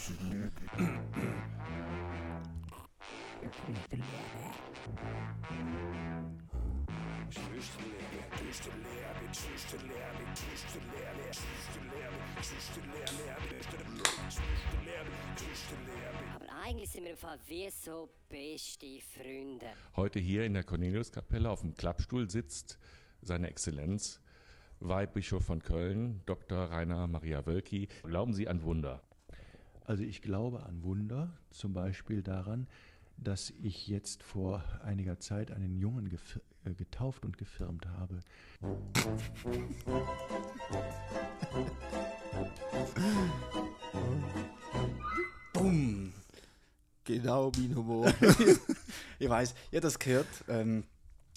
Sind wir wie so beste Freunde. Heute hier in der Corneliuskapelle auf dem Klappstuhl sitzt seine Exzellenz, Weihbischof von Köln, Dr. Rainer Maria Wölki. Glauben Sie an Wunder? Also ich glaube an Wunder, zum Beispiel daran, dass ich jetzt vor einiger Zeit einen Jungen äh, getauft und gefirmt habe. Bumm. Genau mein Humor. ich weiß, ich habe das gehört. Ähm,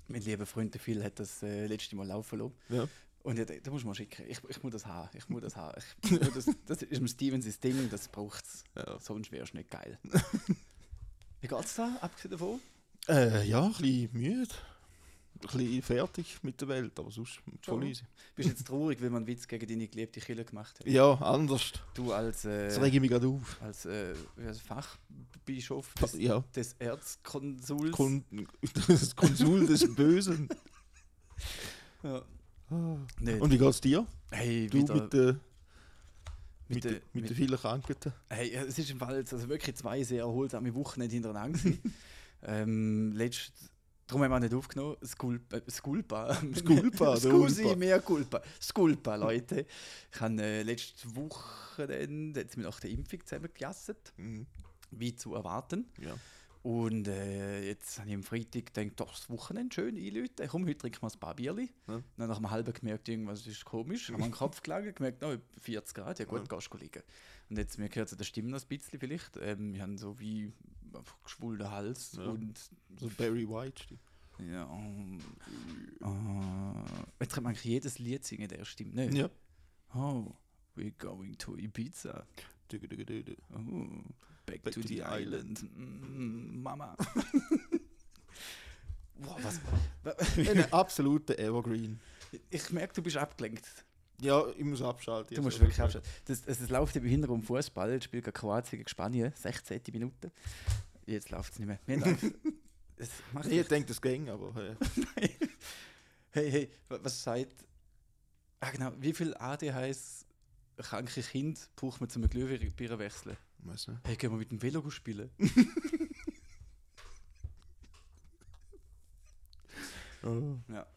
mein lieber Freund der Phil hat das äh, letzte Mal laufen lassen. Ja. Und ich, da muss man schicken. Ich, ich muss das haben. Ich muss das haben. Ich, muss das, das ist im Stevens Ding, das braucht es. Ja. Sonst wäre es nicht geil. Wie geht's da, abgesehen davon? Äh, ja, ein bisschen müde. Ein bisschen fertig mit der Welt, aber sonst voll Ja. easy. Bist jetzt traurig, weil man einen Witz gegen deine geliebte Kille gemacht hat? Ja, anders. Du als, Das äh, rege ich mich gerade auf. als, äh, es, Fachbischof des, Ja. des Erzkonsuls. Kon das Konsul des Bösen. ja. Ah. Nicht. Und wie geht's dir? hey, Du wieder, mit, der mit mit, der- mit den vielen Krankheiten. Hey, es ist im Fall jetzt also wirklich zwei sehr erholsame Wochen nicht hintereinander. ähm, letzt, darum haben wir nicht aufgenommen. Sculpa. Sculpa. Sculpa, Scusi, mehr Culpa. Sculpa, Leute. Ich habe äh, letzte Woche dann, jetzt nach der Impfung zusammengejasset, Mhm. wie zu erwarten. Ja. Und äh, jetzt habe ich am Freitag gedacht, doch, das Wochenende schön einläuten. Komm, heute trinken wir ein paar Bierli. Ja. Dann nach einem halben gemerkt, irgendwas ist komisch. Haben wir den Kopf gelegen, gemerkt, no, 40 Grad, ja gut, Ja. gehst du liegen. Und jetzt, mir gehört der Stimme noch ein bisschen vielleicht. Ähm, wir haben so wie einfach geschwulten Hals Ja. und So Barry White. stimmt. ja, ähm, äh, jetzt kann man eigentlich jedes Lied singen, der Stimme. Ne? Ja. Oh, we're going to Ibiza. Oh, back, Back to, to the, the island. Mm, Mama. Boah, was? Ein absoluter Evergreen. Ich merke, du bist abgelenkt. Ja, ich muss abschalten. Du musst wirklich abschalten. Das, das, das läuft im Hintergrund Fußball. Spielt gerade Kroatien gegen Spanien, 16. Minute. Jetzt läuft es nicht mehr. Wir es macht ich denke, das ging, aber hey, hey, wa- was sagt. Ah, genau. Wie viel ADHS kranke Kind braucht man zum Glühbirne wechseln? Weiß nicht. Hey, gehen wir mit dem Velo spielen? Oh. Ja.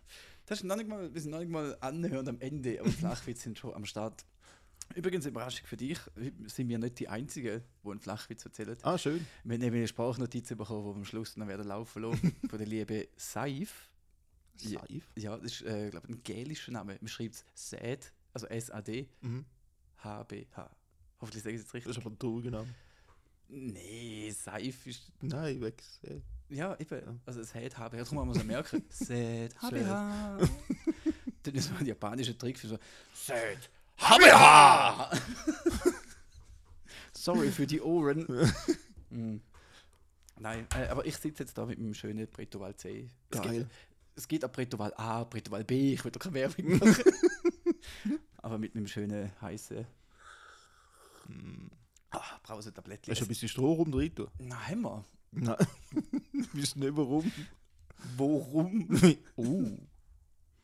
Das ist noch nicht mal, wir sind noch nicht mal annähernd am Ende, aber Flachwitz sind schon am Start. Übrigens, Überraschung für dich, sind wir nicht die Einzigen, die einen Flachwitz erzählen. Ah, schön. Wir haben eine Sprachnotiz bekommen, die wir am Schluss dann werden laufen lassen, von der lieben Saif. Saif. Ja, das ist, äh, glaube ein gälischer Name. Man schreibt es SAD, also S-A-D, Mhm. H-B-H. Hoffentlich sage ich es jetzt Das ist richtig. aber ein trauriger Name. Nee, Saif ist. Nein, weg. Ja, eben. Ja. Also es hat HBH, darum wir es merken. Sad HBH. Dann ist so ein japanischer Trick für so Sad HBH. Sorry für die Ohren. Mm. Nein, äh, aber ich sitze jetzt da mit meinem schönen Pretoval C. Es Geil. Gibt, es geht auch Pretoval A, Pretoval B, ich will doch keine Werbung machen. aber mit meinem schönen heißen ah, Brausetablettchen. Hast du ein bisschen Stroh rum drin? tun? Nein. Nein. Wisst nicht warum. Worum? Oh.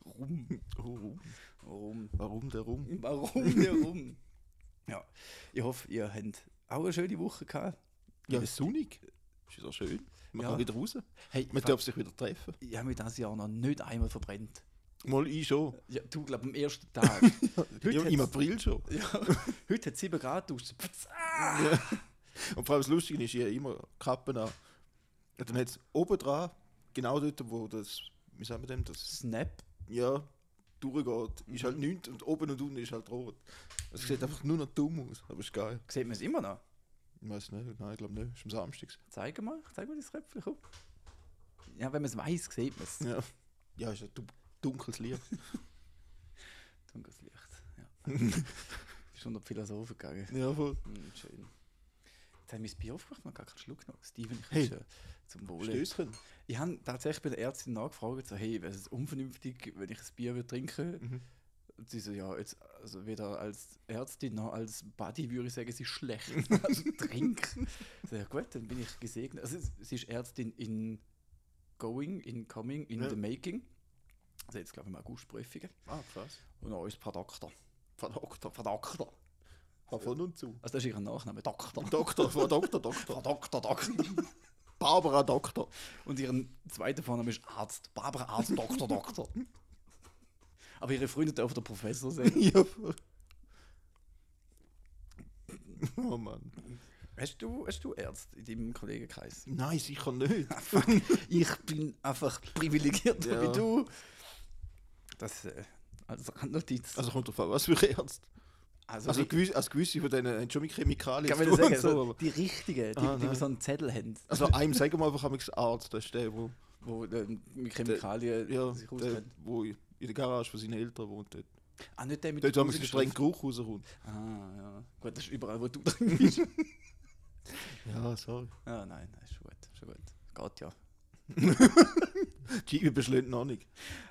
Rum. oh. Warum? Warum der rum? Warum der Rum? Ja, ich hoffe, ihr habt auch eine schöne Woche gehabt. Ja, sonnig. Ist ja schön. Man Ja. kann wieder raus. Hey, Man darf sich wieder treffen. ich habe mich dieses Jahr noch nicht einmal verbrennt. Mal ich schon. Ja, du, glaube am ersten Tag. Ja, Im April schon. ja, heute hat es 7 Grad draußen. Ja. Und vor allem das Lustige ist, ich habe immer Kappen an. Und dann hat es oben dran, genau dort, wo das, wie sagen wir dem, das, Snap. ja, durchgeht, ist halt nichts und oben und unten ist halt rot. Es sieht einfach nur noch dumm aus, aber ist geil. Sieht man es immer noch? Ich weiß nicht, nein, ich glaube nicht, ist am Samstag. Zeig mal, zeig mal das Röpfchen. komm. Ja, wenn man es weiß, sieht man es. Ja, ja ist ein du- dunkles Licht. Dunkles Licht. Ja. ist unter die Philosophen gegangen. ja, voll. Hm, schön. Jetzt haben wir das Bier aufgemacht, noch gar keinen Schluck noch. Steven, ich Hey. hey. zum Wohle. Stößchen. Ich habe tatsächlich bei der Ärztin nachgefragt, so, hey, wäre es unvernünftig, wenn ich ein Bier würde trinken Mhm. Und sie so, ja, jetzt, also weder als Ärztin noch als Buddy würde ich sagen, sie ist schlecht. Also trink. Ich so, ja gut, dann bin ich gesegnet. Also sie ist Ärztin in Going, in Coming, in Ja. the Making. Also jetzt glaube ich mal Augustprüfungen. Ah, krass. Und noch ist Frau Doktor. Frau Doktor. Frau Doktor. Frau von und zu. Also das ist ihr Nachname, Doktor. Doktor, Frau Doktor, Frau Doktor. Doktor, Doktor. Barbara Doktor. Und ihren zweiten Vorname ist Arzt. Barbara Arzt, Doktor, Doktor. Aber ihre Freunde dürfen der Professor sein. ja. Oh Mann. Hast du, hast du Ärzte in deinem Kollegenkreis? Nein, sicher nicht. Ich bin einfach privilegierter Ja. wie du. Das äh, als Randnotiz. Also kommt drauf an, was für Ärzte. Also, Also, gewisse, also gewisse von denen haben schon mit Chemikalien kann man sagen, so, so, aber- die richtigen, die, Ah, die nein. so einen Zettel haben, Also einem sagen wir einfach einmal Arzt, das ist der, wo, wo äh, mit Chemikalien ja, sich der, auskennt. wo in der Garage von seinen Eltern wohnt. Dort, Ah, nicht der mit dort haben wir strengen Geruch rauskommt. Ah, ja. Gut, das ist überall, wo du drin bist. Ja, sorry. ah, nein, nein, ist schon gut, schon gut. Geht ja. Die Scheibe beschlägt noch nicht.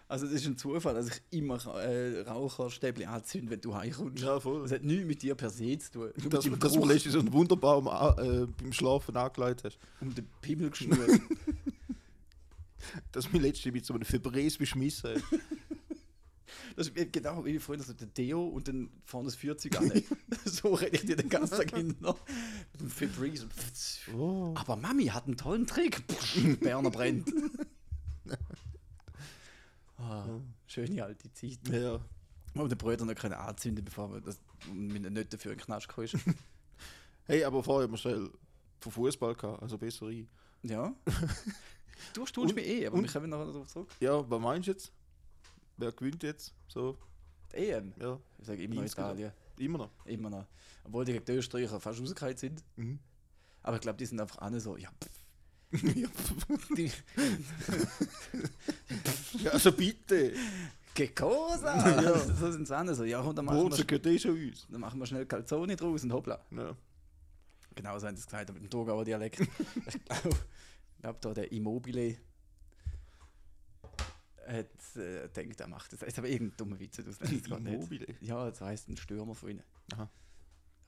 Also es ist ein Zufall, dass ich immer äh, Raucherstäbchen anzünde, wenn du heimkommst. Ja, voll. Das hat nichts mit dir per se zu tun. Nur Das, mit dem das du letztens so einen Wunderbaum äh, beim Schlafen angelegt hast. um den Pimmel geschnürt. Das mir letztens mit so einem Febres beschmissen hast. Das ist genau wie vorhin, also der Deo und dann vorne das Feuerzeug an. so rede ich dir den ganzen Tag hin. noch. Mit dem Febreze. Oh. Aber Mami hat einen tollen Trick. Berner brennt. ah, schöne alte Zeit. Ja. Und den Brüder noch können anzünden, bevor wir das mit nicht dafür in den Knast ist. Hey, aber vorher haben wir schnell von Fußball gehabt, also besser ich. Ja. Du stulst mich eh, aber und- wir kommen nachher darauf zurück. Ja, was meinst du jetzt? Wer gewinnt jetzt? So, Die EM. ja, Ich sage immer noch. Italien. immer noch. Immer noch. Obwohl die gegen die Österreicher fast rausgefallen sind. Mhm. Aber ich glaube, die sind einfach alle so, ja, pff, ja, also bitte. che cosa? Ja. So sind sie so, ja, und dann machen, wir, Wurzeln gehört eh schon uns. dann machen wir schnell Calzone draus und hoppla. Ja. Genau so haben sie es gesagt, mit dem Thurgauer Dialekt. ich glaube, glaub, da der Immobile hat äh, gedacht, er macht das. Das ist aber irgendein dummer Witz, das gar nicht. Immobile. Ja, das heisst ein Stürmer von ihnen. Aha.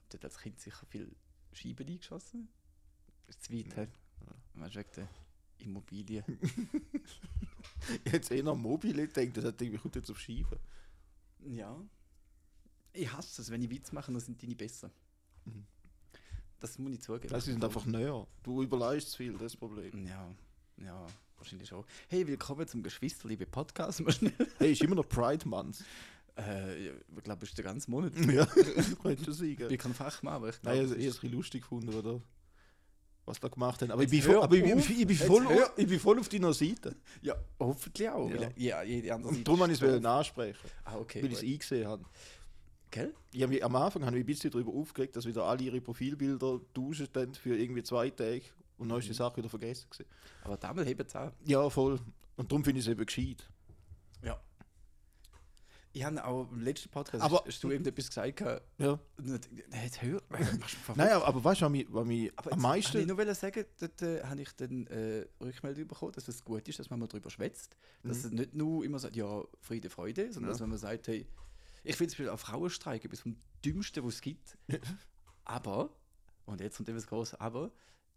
Ich hat als Kind sicher viel Scheiben eingeschossen. Das ist zu weit, hä? Weißt du, wegen der Immobilie. Jetzt eh noch Mobile denkt, das hat irgendwie kommt jetzt auf Scheibe. ja. Ich hasse es, wenn ich Witz mache, dann sind die nicht besser. Mhm. Das muss ich zugeben. Das sind einfach näher. Du überleist zu viel, das ist das Problem. Ja, ja, wahrscheinlich schon. Hey, willkommen zum Geschwisterliebe Podcast. Hey, ist immer noch Pride Month. Äh, ich glaube, ist der ganze Monat. ja, könnte schon Ich sagen. bin kein Fachmann, aber ich Nein, glaube, es ich habe es ein bisschen lustig gefunden, oder? Was da gemacht haben. Aber ich bin, voll, aber ich, bin- auf. ich, bin voll, hör. ich bin voll auf deiner Seite. ja, hoffentlich auch. Ja. Ja, jede andere Und Seite darum wollte ich es ansprechen, Ah, okay. weil ich es eingesehen habe. Gell? Ich hab mich, am Anfang habe ich ein bisschen darüber aufgeregt, dass wieder alle ihre Profilbilder tauschen für irgendwie zwei Tage und dann ist die Mhm. Sache wieder vergessen. Gewesen. Aber damals hebt es auch. Ja, voll. Und darum finde ich es eben gescheit. Ich habe auch im letzten Podcast, Aber- hast du irgendetwas gesagt, gehabt, Ja. jetzt hör. Nein, aber, aber weißt du, was mich, was mich Aber am meisten. wollte ich nur wollen sagen, dort äh, habe ich dann äh, Rückmeldung bekommen, dass es gut ist, dass man mal darüber schwätzt. Dass es nicht nur immer sagt, ja, Friede, Freude, sondern Mhm. Ja. dass wenn man sagt, hey, ich finde zum Beispiel auch Frauenstreik etwas vom Dümmsten, was es gibt. aber, und jetzt kommt eben das große Aber,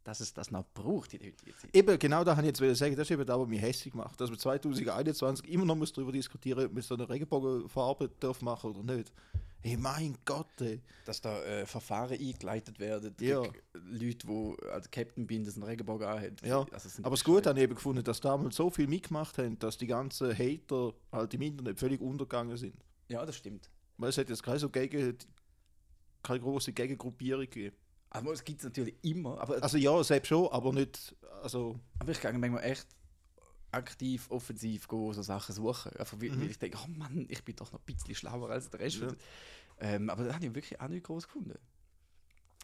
dass es das noch braucht in der heutigen Zeit. Eben, genau da habe ich jetzt wollen sagen, das ist eben da, was mich hässlich macht. Dass man 2021 immer noch muss darüber diskutieren ob man so eine Regenbogenfarbe darf machen oder nicht. Hey, mein Gott, ey. Dass da äh, Verfahren eingeleitet werden Ja. Leute, die als Captain bin, das einen Regenbogen anhaben. Ja, Also Aber das Gute habe ich eben gefunden, dass damals so viel mitgemacht haben, dass die ganzen Hater halt im Internet völlig untergegangen sind. Ja, das stimmt. Weil es hat jetzt keine so gegen, keine große Gegengruppierung gegeben. Aber es gibt es natürlich immer. Aber, Also ja, selbst schon, aber nicht, also, aber ich gehe manchmal echt aktiv, offensiv gehen, so Sachen suchen. Einfach weil, Mhm. weil ich denke, oh Mann, ich bin doch noch ein bisschen schlauer als der Rest. Ja. Ähm, aber da habe ich wirklich auch nicht groß gefunden.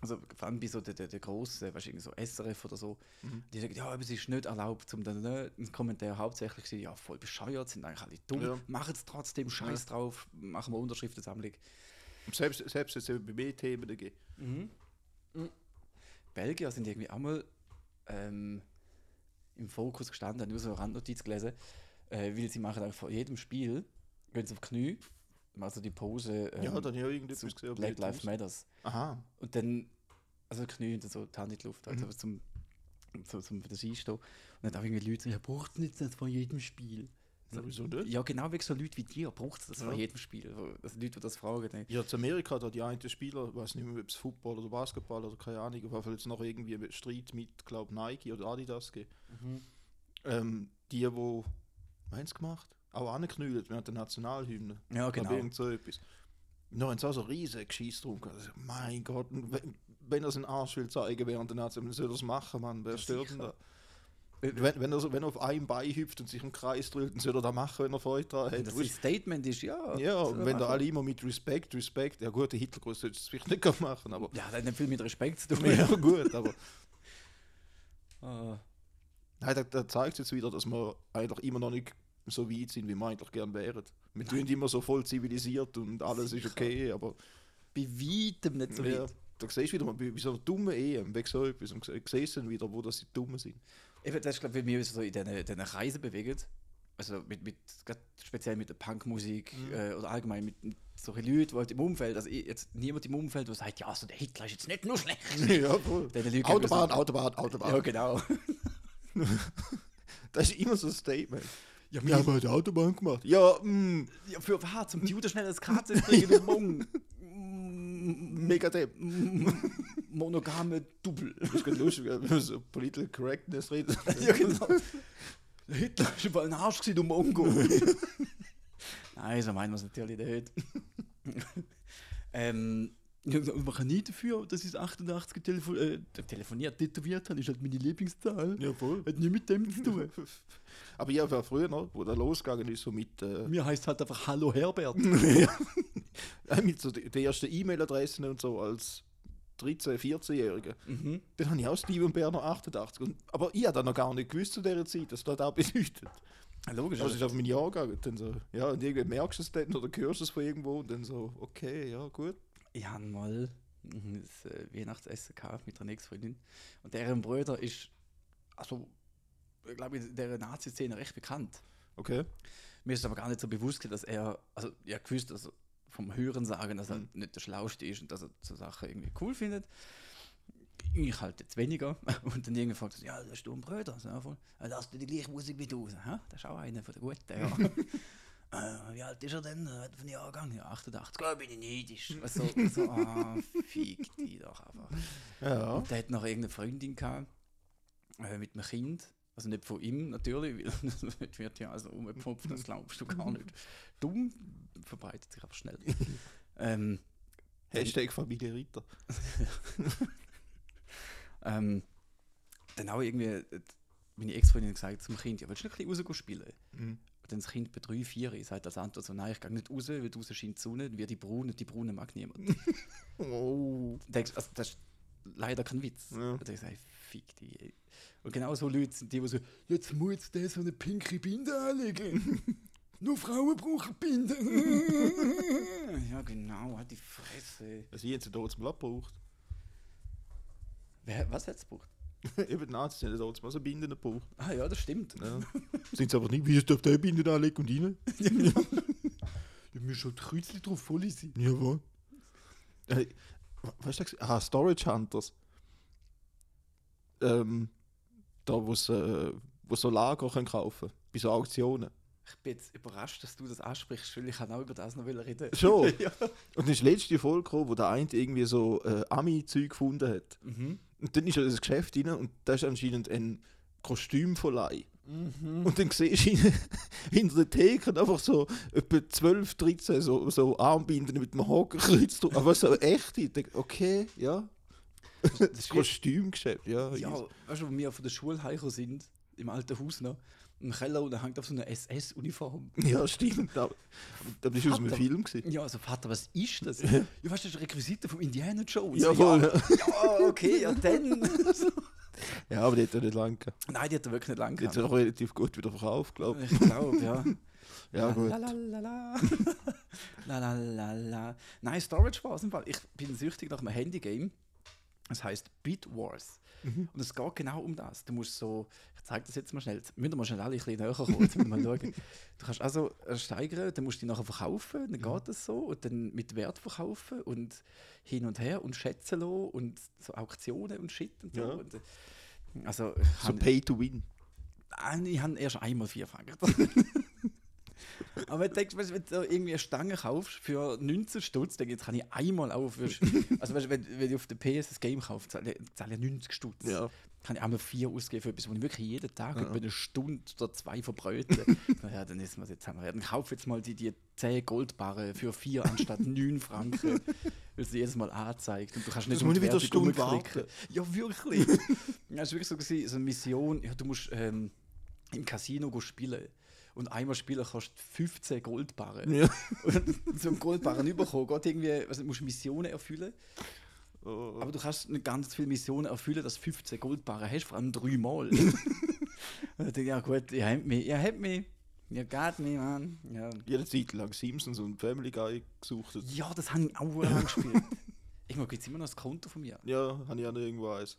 Also vor allem bei so der, der, der grossen, weißt du, so SRF oder so, Mhm. die sagen, ja, aber es ist nicht erlaubt, zum dann ne, ein Kommentar hauptsächlich gesagt, ja, voll bescheuert, sind eigentlich alle dumm, Ja. machen es trotzdem, scheiß drauf, machen wir Unterschriftensammlung. selbst, selbst jetzt bei mehr Themen gegeben. Mhm. Belgier sind irgendwie einmal ähm, im Fokus gestanden, habe nur so eine Randnotiz gelesen, äh, weil sie machen vor jedem Spiel, gehen sie auf die Knie also die Pose ähm, ja, dann ja zu irgendetwas gesehen. Black nicht Lives. Matters. Aha. Und dann, also Knie und so, die Hand in die Luft, also Mhm. zum, zum, zum für das Einstehen. Und dann auch irgendwie Leute, ja, braucht nicht das vor jedem Spiel. Ja, wieso nicht? Ja, genau wegen so Leute wie dir braucht es das Ja. vor jedem Spiel. Also Leute, die das fragen. Ne? Ja, zu Amerika da die einen Spieler, ich weiß nicht mehr, ob es Football oder Basketball oder keine Ahnung, auf jeden Fall jetzt noch irgendwie einen Streit mit, glaube Nike oder Adidas gegeben. Ähm, die, wo, meins gemacht? Auch angeknüllt während der Nationalhymne. Ja, genau. irgend so etwas. Noch auch so riesen Geschiss drum. Also, mein Gott, wenn, wenn er seinen Arsch will zeigen während der Nazi, dann soll er es machen, Mann. Wer Ja, stört sicher. da? Wenn, wenn, er, wenn er auf einem Bein hüpft und sich im Kreis drüllt, dann soll er das machen, wenn er Freude daran hat. Das ist Statement ist, ja. ja, und wenn da alle immer mit Respekt, Respekt, ja gut, der Hitlergruß sollte es vielleicht nicht machen, aber. Ja, das hat nicht viel mit Respekt zu tun. Ja, gut, aber. Ah, Nein, da, da zeigt es jetzt wieder, dass wir eigentlich immer noch nicht so weit sind, wie wir eigentlich gern wären. Wir tun immer so voll zivilisiert und alles ist Sicher. okay, aber. bei weitem nicht so ja, weit. da siehst du wieder, mal, wie wie so eine dumme Ehe, wegen so etwas. Und siehst dann wieder, wo das die Dummen sind. Eben, das ist, glaube ich, wie wir uns so in diesen diesen Kreisen bewegen. Also mit, mit speziell mit der Punkmusik Mhm. äh, oder allgemein mit, mit solchen Leuten, die halt im Umfeld, also jetzt niemand im Umfeld, der sagt, ja, so der Hitler ist jetzt nicht nur schlecht. ja, Leuten Autobahn, geben Autobahn, Autobahn. so- Ja, genau. Das ist immer so ein Statement. Ja, Wir haben die Autobahn gemacht. Ja, mm, ja für was? Zum Jude schnell das Karte bringen, du Mong. Mega depp. Monogame Double. Ist ganz lustig, man so Political Correctness redet. ja, genau. Hitler ist überall ein Arsch gewesen, du Mongo. Nein, so meinen wir es natürlich nicht. ähm, ja, man kann nie dafür, dass ich das 88 telefo äh, telefoniert, tätowiert habe, ist halt meine Lieblingszahl. Ja, voll. Hat nie mit dem zu tun. Aber ja, war früher noch, wo der losgegangen ist, so mit, äh, Mir heißt halt einfach Hallo Herbert. äh, mit so die ersten E-Mail-Adressen und so als 13-, 14-Jähriger. mhm. Dann habe ich auch Steven Berner 88. Und, aber ich habe dann noch gar nicht gewusst zu dieser Zeit, dass das auch bedeutet. Logisch. Also ist auf mein Jahr gegangen. Dann so, ja, und irgendwie merkst du es dann oder hörst du es von irgendwo und dann so, okay, ja, gut. Ich habe mal mhm, das äh, Weihnachtsessen gehabt mit einer Ex-Freundin. Und deren Bruder ist, also, ich glaube, in der Nazi-Szene recht bekannt. Okay. Mir ist aber gar nicht so bewusst, dass er, also, ja, gewusst, dass er vom Hören sagen, dass er Mhm. nicht der Schlauste ist und dass er so Sachen irgendwie cool findet. Ich halt jetzt weniger. Und dann irgendwann fragt er, ja, das ist du ein Bruder. So, ja, voll. Ja, das ist die gleiche Musik wie du. So, das ist auch einer von der Guten, ja. Äh, wie alt ist er denn? Äh, Von Jahrgang? Ja, 88. Ja, bin ich neidisch. So, so, ah, fick die doch einfach. Ja. Und der hat noch irgendeine Freundin gehabt, äh, mit einem Kind. Also nicht von ihm natürlich, weil das wird ja also umgepfropft, das glaubst du gar nicht. Dumm verbreitet sich aber schnell. ähm, Hashtag Familie Ritter. ähm, dann auch irgendwie äh, meine Ex-Freundin gesagt zum Kind, ja, willst du nicht ein bisschen rausgehen spielen? Mhm. Und dann das Kind bei drei, vier sagt als Antwort so, nein, ich gehe nicht raus, weil draußen scheint die Sonne, dann wird die Braune, die Braune mag niemand. Oh. denkst, also das ist leider kein Witz. Ja. Und ich sage, fick die. ey. Und genau so Leute sind die, die so, jetzt muss der so eine pinke Binde anlegen. Nur Frauen brauchen Binden. ja, genau, hat die Fresse. Also, ich sie dort zum Blatt gebraucht. Wer, was hat es gebraucht? Eben die Nazis haben dort mal so Binden gebraucht. Ah ja, das stimmt. Ja. Sind sie aber nicht, wie ist auf der Binde anlegen und rein? Da müssen schon die Kreuzchen drauf voll sein. Jawohl. Äh, was hast du gesagt? Ah, Storage Hunters. Ähm, da, wo sie äh, wo so Lager können kaufen bei so Auktionen. Ich bin jetzt überrascht, dass du das ansprichst, weil ich kann auch über das noch reden. Schon? ja. Und dann ist die letzte Folge gekommen, wo der eine irgendwie so äh, Ami-Zeug gefunden hat. Mhm. Und dann ist er in das Geschäft rein und da ist anscheinend ein Kostümverleih. Mhm. Und dann siehst du ihn hinter der Theke einfach so etwa 12, 13 so, so Armbinden mit dem Hakenkreuz drauf. Aber so echt. Ich denke, okay, ja. Das, ist wie- Kostümgeschäft, ja. Ja, weißt du, wo wir von der Schule heimgekommen sind, im alten Haus noch, im Keller und da hängt auf so eine SS-Uniform. ja stimmt. Aber, aber das war aus einem. Film. Gewesen. Ja, also Vater, was ist das? ja, weißt du, das ist Requisite von Indiana Jones. Ja, voll. ja, ja, okay, ja dann. Ja, aber die hat ja nicht lange gehabt. Nein, die hat er wirklich nicht lange Die hat gehabt. ja auch relativ gut wieder verkauft, glaube ich. Ich glaube, ja. Ja, gut. La, la, la, la. la, la, la, la. Nein, Storage war es im Fall. Ich bin süchtig nach einem Handygame. Es heißt Beat Wars. Mhm. Und es geht genau um das. Du musst so, ich zeige das jetzt mal schnell, müssen wir mal schnell alle ein bisschen näher kommen, mal schauen. Du kannst also äh, steigern, dann musst du die nachher verkaufen, dann geht das so und dann mit Wert verkaufen und hin und her und schätzen lassen und so Auktionen und Shit und so. Ja. Und, äh, also, So Pay to Win. Ich habe erst einmal vier Franken. Aber wenn du wenn du irgendwie eine Stange kaufst für 19 Stutz, dann kann ich einmal auf. Also weißt, wenn, wenn ich auf der PS das Game kaufe, zahle ich zahle ich 90 Stutz. Ja. Kann ich einmal vier ausgeben für etwas, wo ich wirklich jeden Tag Ja. über eine Stunde oder zwei verbrötle. ja, dann ist es jetzt haben wir. Dann kauf jetzt mal die, die 10 Goldbarren für 4 anstatt 9 Franken, weil sie jedes Mal anzeigt. Und du kannst nicht Das muss wieder eine Werbung Stunde rumklicken. Ja, wirklich. ja, es war wirklich so, gewesen, so eine Mission, ja, du musst ähm, im Casino spielen. Und einmal spielen kostet 15 Goldbarren. Ja. Und einen Goldbarren überkommen, geht irgendwie, also du musst Missionen erfüllen. Oh. Aber du kannst nicht ganz viele Missionen erfüllen, dass du 15 Goldbarren hast, vor allem dreimal. und dann denke ich, ja gut, ihr habt mich, ihr habt mich, ihr geht mich, Mann. Ja. Jede Zeit lang Simpsons und Family Guy gesucht. ja, das habe ich auch lange gespielt. Irgendwo gibt es immer noch das Konto von mir. Ja, habe ich auch noch irgendwo eins.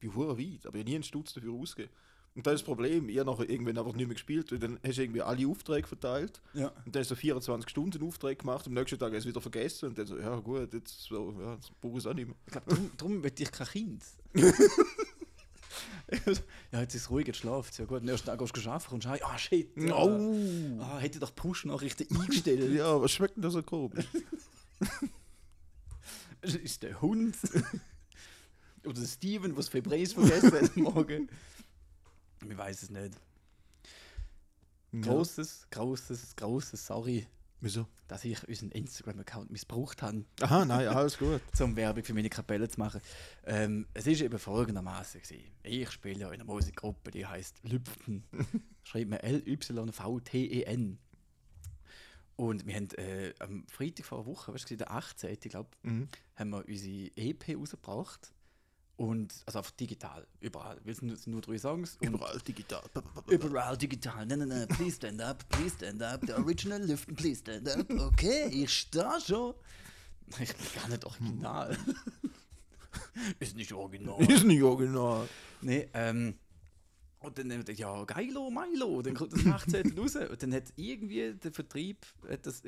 Wie hure weit, aber ich habe nie einen Stutz dafür ausgegeben. Und das ist das Problem, ich habe nachher irgendwann einfach nicht mehr gespielt, weil dann hast du irgendwie alle Aufträge verteilt Ja. und dann hast du 24 Stunden Aufträge gemacht und am nächsten Tag hast du es wieder vergessen und dann so, ja gut, jetzt, so, ja, jetzt brauche ich es auch nicht mehr. Ich glaube, darum, darum will ich kein Kind. ja, jetzt ist es ruhig, jetzt schlaft Ja gut, am nächsten Tag gehst du arbeiten und schau, ah shit. Ja. Oh! Ah, hätte doch Push-Nachrichten eingestellt. Ja, was schmeckt denn das so komisch? Ist der Hund. Oder der Steven, was Febres vergessen hat morgen. Ich weiß es nicht. Großes, großes, großes Sorry, Wieso? dass ich unseren Instagram-Account missbraucht habe, Aha, nein, alles gut. um Werbung für meine Kapelle zu machen. Ähm, es ist eben folgendermaßen gewesen. Ich spiele ja in einer Musikgruppe, die heißt Lüpfen. Schreibt man L-Y-V-T-E-N. Und wir haben äh, am Freitag vor einer Woche, weißt du, der 18. ich glaube, Mhm. haben wir unsere EP rausgebracht. Und, also einfach digital, überall. Wir sind, sind nur drei Songs. Überall digital. Überall digital. Nein, nein, nein, please stand up, please stand up. The original Lüften, please stand up. Okay, ich stehe schon. Ich bin gar nicht original. Ist nicht original. Ist nicht original. nee, ähm. Und dann haben wir gedacht, ja, geilo, Milo. Dann kommt das 18. raus. Und dann hat irgendwie der Vertrieb hat das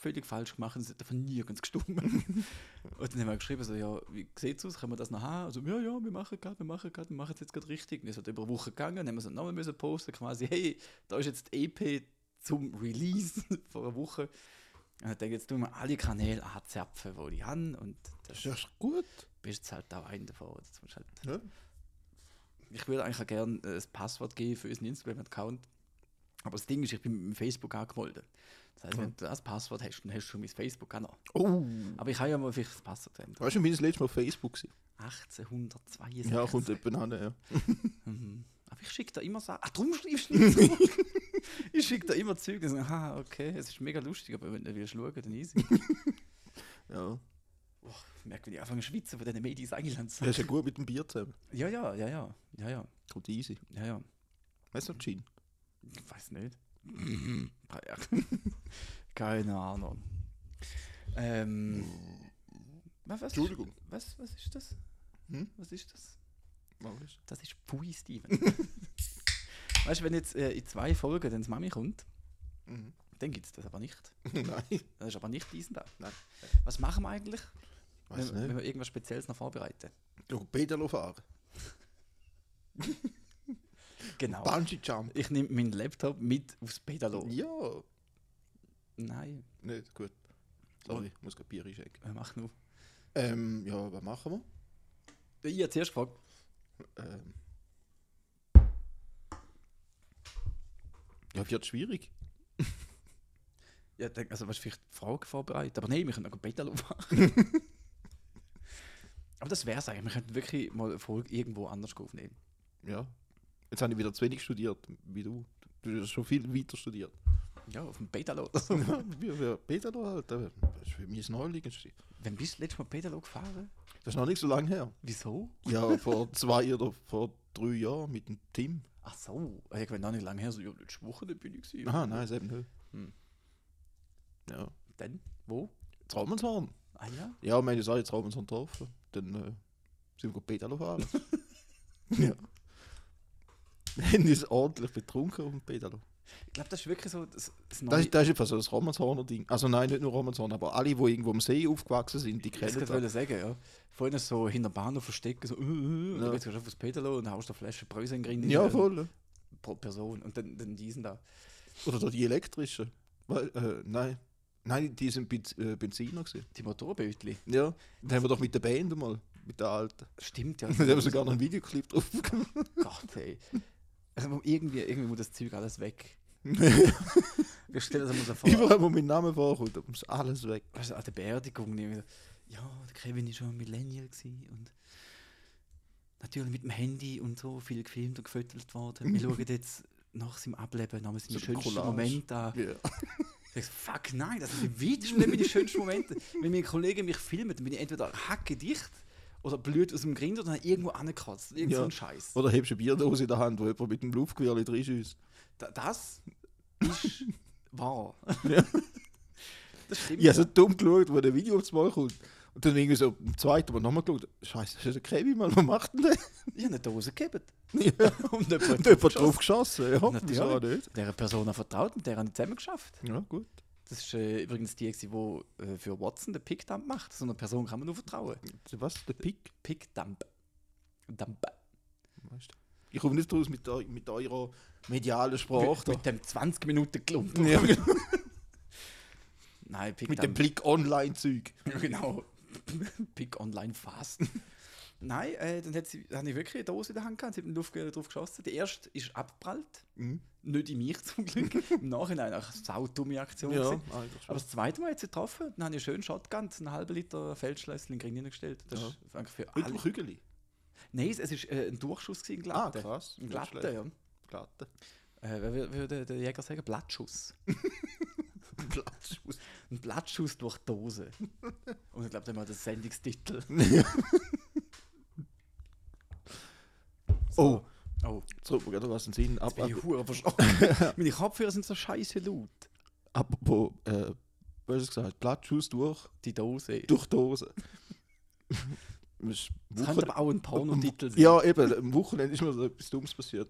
völlig falsch gemacht. und Es hat davon nirgends gestimmt. und dann haben wir geschrieben, so, ja, wie sieht es aus? Können wir das noch haben? Also, ja, ja, wir machen gerade, wir machen gerade, wir machen es jetzt gerade richtig. Und es hat über eine Woche gegangen. Dann haben wir es nochmal müssen posten, quasi, hey, da ist jetzt die EP zum Release vor einer Woche. Und dann denke jetzt tun wir alle Kanäle anzapfen, die ich habe. Und das Das ist gut. bist jetzt halt auch einer davon. Das musst halt Ja. Ich würde eigentlich auch gerne äh, das Passwort geben für unseren Instagram-Account. Aber das Ding ist, ich bin mit Facebook angemeldet. Das heißt, wenn du das Passwort hast, dann hast du schon mein Facebook auch noch. Oh. Aber ich habe ja mal vielleicht das Passwort ändern. Weißt du, wie das letzte Mal auf Facebook war? 1862. Ja, kommt jemand an, ja. Mhm. Aber ich schicke da immer Sachen. Ach, drum schreibst du nicht zurück. Ich schicke da immer Züge. So, aha, okay, es ist mega lustig, aber wenn du willst schauen, dann easy. Ja. Oh, ich merke, wie ich anfange zu schwitzen von diesen Medis Englands. Das ist ja gut mit dem Bier zusammen. Ja, ja, ja, ja. Ja, ja. Kommt easy. Ja, ja. Weißt du Gin? Ich weiß nicht. Keine Ahnung. Ähm, was, was, Entschuldigung. Was, was ist das? Hm? Was ist das? Was ist? Das ist Pfui, Steven. weißt du, wenn jetzt äh, in zwei Folgen dann das Mami kommt, Mhm. dann gibt es das aber nicht. Nein. Das ist aber nicht diesen da. Nein. Was machen wir eigentlich, Weiß wenn, wenn wir irgendwas Spezielles noch vorbereiten? Du Pedalo fahren. Genau. Bungee Jump. Ich nehme meinen Laptop mit aufs Pedalo. Ja. Nein, Nicht gut. Sorry, ich muss gerade Bier einchecken. äh, mach nur. Ähm, ja, was machen Ich habe zuerst gefragt. wir? Ähm. Ja, wird schwierig. Ja, also was vielleicht Fragen vorbereitet. Aber nein, wir können noch Pedalo machen. aber das wäre es eigentlich. Wir könnten wirklich mal eine Folge irgendwo anders aufnehmen. Ja. Jetzt habe ich wieder zu wenig studiert, wie du. Du hast schon viel weiter studiert. Ja, auf dem wie Pedalo halt. Das ist für mich das Neuliegendste. Wann bist du letztes Mal Pedalo gefahren? Das ist noch nicht so lange her. Wieso? Ja, vor zwei oder vor drei Jahren mit dem Team. Ach so. Ich weiß noch nicht lange her. So, ja, letzte Woche bin ich gewesen. Aha, nein, eben nicht. Hm. Ja. Dann? Wo? Traumenzorn. Ah ja? Ja, meine jetzt Traumenzorn getroffen. Dann äh, Sind wir Pedalo fahren? ja. Haben uns ordentlich betrunken auf dem Pedalo. Ich glaube, das ist wirklich so das, das Das neue... ist, das ist etwa so das Romanshorner-Ding. Also nein, nicht nur Romanshorner, aber alle, die irgendwo am See aufgewachsen sind, die ich kennen wollte das. sagen, ja. Vorhin so hinter der Bahnhof verstecken, so, uh, uh, und Ja. dann gehst du auf das Pedalo und haust eine Flasche Brösel in den Ja, voll. pro Person. Und dann, dann diesen da. Oder da die elektrischen. Weil, äh, nein. Nein, die sind Benz äh, Benziner gewesen. Die Motorbötli. Ja, da haben wir doch mit der Band mal, mit der alten. Stimmt ja. Da haben wir sogar noch einen Videoclip drauf gemacht. Gott, ey. Also irgendwie, irgendwie muss das Zeug alles weg. Wir stellen uns mal vor. Überall, wo mein Name vorkommt, muss alles weg. du, an der Beerdigung nehmen wir, ja, der Kevin ist schon ein Millennial und natürlich mit dem Handy und so viel gefilmt und gefüttert worden. Wir schauen jetzt nach seinem Ableben noch seine So schönsten. Momente an. Ja. Ich sag, fuck nein, das sind weitest nicht meine schönsten Momente. Wenn meine Kollegen mich filmen, dann bin ich entweder hacke dicht oder blöd aus dem Grind oder dann irgendwo angekratzt. Irgend so Ja. ein Scheiß. Oder hast du eine Bierdose in der Hand, wo jemand mit dem Luftgewehr reinschießt. Da, das ist wahr. Ja. Das stimmt. Ich habe so dumm geschaut, wo der Video aufs Mal kommt. Und dann irgendwie so im zweiten Mal nochmal geschaut. Scheiße, das ist der Kevin, Mann, was macht denn der? Ich habe eine Dose gegeben. Ja. Und Und jemand drauf geschossen, ja. Natürlich. Auch nicht? Der Person vertraut, mit der ich zusammen geschafft. Ja, gut. Das ist äh, übrigens die, die äh, für Watson den Pickdump macht. So einer Person kann man nur vertrauen. Was? Der Pick? Pickdump. Dump. Weißt du? Ich komme nicht raus mit, mit eurer medialen Sprache. Mit, mit dem 20 Minuten Klump. Ja. Nein, Mit dem. Blick Online-Zeug. Ja, genau. Pick online fast. Nein, äh, dann hat sie, habe ich wirklich eine Dose in der Hand gehabt, sie hat mit dem Luftgewehr drauf geschossen. Die erste ist abgeprallt. Mhm. Nicht in mich zum Glück. Im Nachhinein eine saudumme Aktion. Ja, schon. Aber das zweite Mal hat sie getroffen, dann habe ich einen schönen Shotgun, einen halben Liter Feldschlüssel in den Ring gestellt. Das Ja. ist eigentlich für Mit alle. dem Kügeli. Nein, es ist äh, ein Durchschuss gewesen, ein Ah, glatter. krass. Ein glatter, ja. Glatte. Äh, wie würde der Jäger sagen? Blattschuss. Blattschuss. Ein Blattschuss durch Dose. Und ich glaube, das war der Sendungstitel. Oh, Oh, mir gerade was in den Sinn. Ab, bin ich ab, hure verschrocken. Meine Kopfhörer sind so scheiße laut. apropos, äh, was hast du gesagt? Blattschuss durch, Die Dose. durch die Hose. Das könnte aber auch ein Pornotitel sein. Ja, eben, am Wochenende ist mir so etwas Dummes passiert.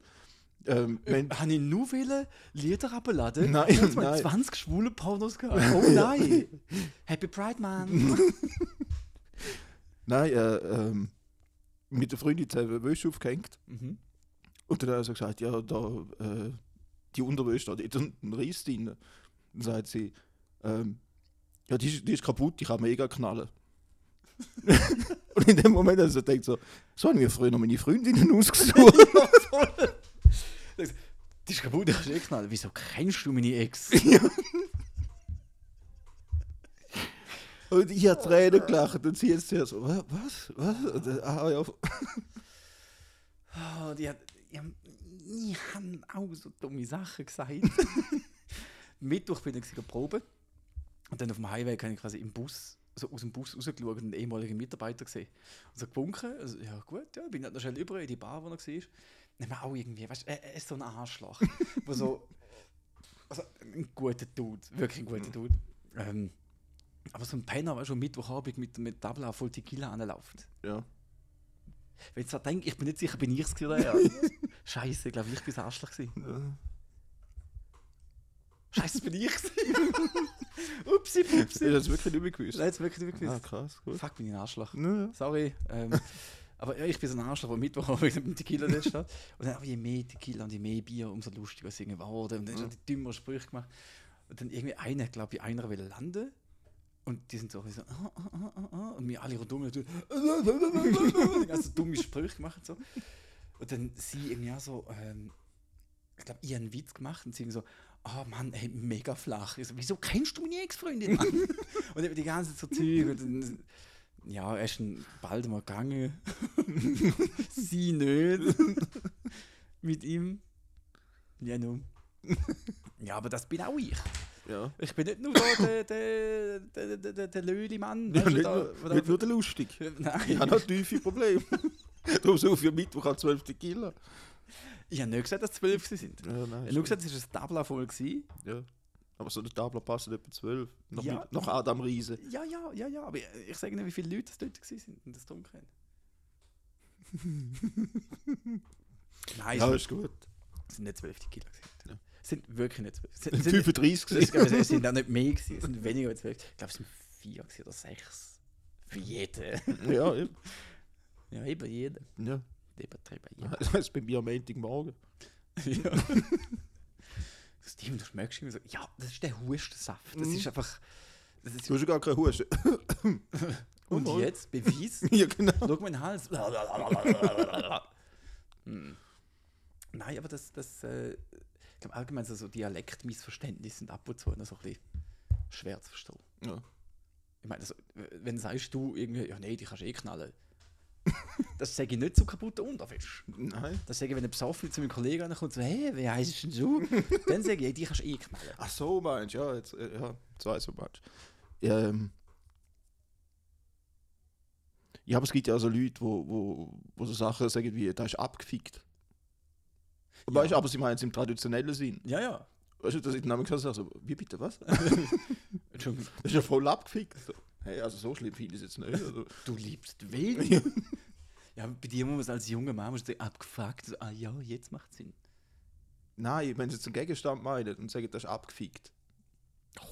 Ähm, wenn, Habe ich nur wollen Lieder abladen? Nein, Ich habe nein. 20 schwule Pornos gehabt. Oh nein! Happy Pride, man! nein, äh, ähm, mit der Freundin zusammen Wäsche aufgehängt. mhm. Und dann hat er so gesagt, ja, da, äh, die Unterwäsche, da ist ein Riss drin. Dann sagt sie, ähm, ja, die ist, die ist kaputt, die kann mega knallen. und in dem Moment hat er so gedacht, so, haben wir früher noch meine Freundinnen ausgesucht. Die ist kaputt, ich habe knallen. Wieso kennst du meine Ex? Und ich habe Tränen gelacht und sie jetzt so, "Wa- was, was? Und dann, ah, ja, Oh, die, hat, die, haben, die haben auch so dumme Sachen gesagt. Mittwoch bin ich proben. Und dann auf dem Highway habe ich quasi im Bus, so aus dem Bus rausgeschaut und einen ehemaligen Mitarbeiter gesehen. Und so gewunken. Also, ja, gut, ja, bin dann schnell über in die Bar, wo er war. Haben wir auch irgendwie, weißt du, er, er ist so ein Arschloch. wo so, also ein guter Dude, wirklich ein guter Dude. Ähm, aber so ein Penner, du, am Mittwochabend mit, mit Tabla voll Tequila anläuft. ja. Wenn ich so denke, ich bin nicht sicher, bin ich es oder er. Scheiße, ich glaube, ich bin das Arschloch. gewesen. ja. Scheiße, bin ich gewesen. Upsi, Ich habe pupsi. das wirklich nicht mehr gewusst. Nein, jetzt wirklich nicht Ah, gewusst. krass, gut. Fuck, bin ich ein Arschloch. Ja, Sorry. Ähm, aber ja, ich bin so ein Arschloch, der Mittwoch mit Tequila dort steht. Und dann, aber je mehr Tequila und je mehr Bier, umso lustiger es irgendwie wurde. Und dann hat er die dümmeren Sprüche gemacht. Und dann irgendwie einer, glaube ich, einer will landen. Und die sind so, so ah, ah, ah. und wir alle natürlich, die ganzen dumme Sprüche gemacht. und So. Und dann sie irgendwie auch so, ähm, ich glaube, ich habe einen Witz gemacht und sie so, oh Mann, ey, mega flach. Ich so, wieso kennst du meine Ex-Freundin, Mann? und eben die ganze Zeit so Zeug. Und dann, ja, er ist bald mal gegangen. sie nicht. Mit ihm. Ja, nun. Ja, aber das bin auch ich. Ja. Ich bin nicht nur da der, der, der, der, der, Löli-Mann. Ja, nicht, da- nur, nicht nur der lustig. Ich Nein, habe noch tiefe Probleme. Darum so für Mittwoch an 12 Kilo. ich habe nicht gesagt, dass es zwölf sind. Ich Ja, nein. habe nur gesagt, es war eine Tabla voll. ja. Aber so eine Tabla passt etwa 12. Noch, Ja. mit, noch Adam Riese. Ja, ja, ja, ja. Aber ich, ich sage nicht, wie viele Leute es dort waren und das dunkel. Nein, Ja, es ist gut. sind nicht 12 Kilo. gewesen. Es sind wirklich nicht 12. Es sind, Sind es sind, 35 es, gewesen. es sind auch nicht mehr gewesen, es sind weniger als 12. Ich glaube, es sind 4 gewesen oder 6. Für jeden. Ja, eben. Ja, eben jeden. Ja. Übertrieben. jeden. Das heißt bei mir am Montagmorgen. Ja. Steven, du schmeckst irgendwie so, ja, das ist der Hustensaft. Das Mhm. ist einfach. Das ist, Du hast ja gar keine Husten. und mal. jetzt, Beweis. ja, genau. Schau meinen Hals. Hm. Nein, aber das, das äh, glaube allgemein so, so Dialektmissverständnisse sind ab und zu noch so ein bisschen schwer zu verstehen. Ja. Ich meine, also, wenn sagst du irgendwie, ja nee, die kannst du eh knallen. das sage ich nicht zu kaputten Unterfisch. Nein. Das sage ich, wenn ein besoffen zu meinem Kollegen kommt und so, hey, wie heißt denn du? Dann sage ich, hey, die kannst du eh knallen. Ach so, meinst du? Ja, jetzt, äh, ja, jetzt weiss ich, meinst. Ähm, ja, aber es gibt ja so Leute, wo, wo, wo so Sachen sagen wie, da ist abgefickt. Weißt du, aber sie meinen es im traditionellen Sinn. Ja, ja. Weißt du, dass ich den Namen gesagt habe, so, wie bitte, was? Das ist ja voll abgefickt. So. Hey, also so schlimm finde ich es jetzt nicht. Also, du liebst Welt. ja, bei dir muss man es als junger Mann musst du abgefragt, so, ah ja, jetzt macht Sinn. nein, wenn sie einen Gegenstand meinen und sagen, das ist abgefickt.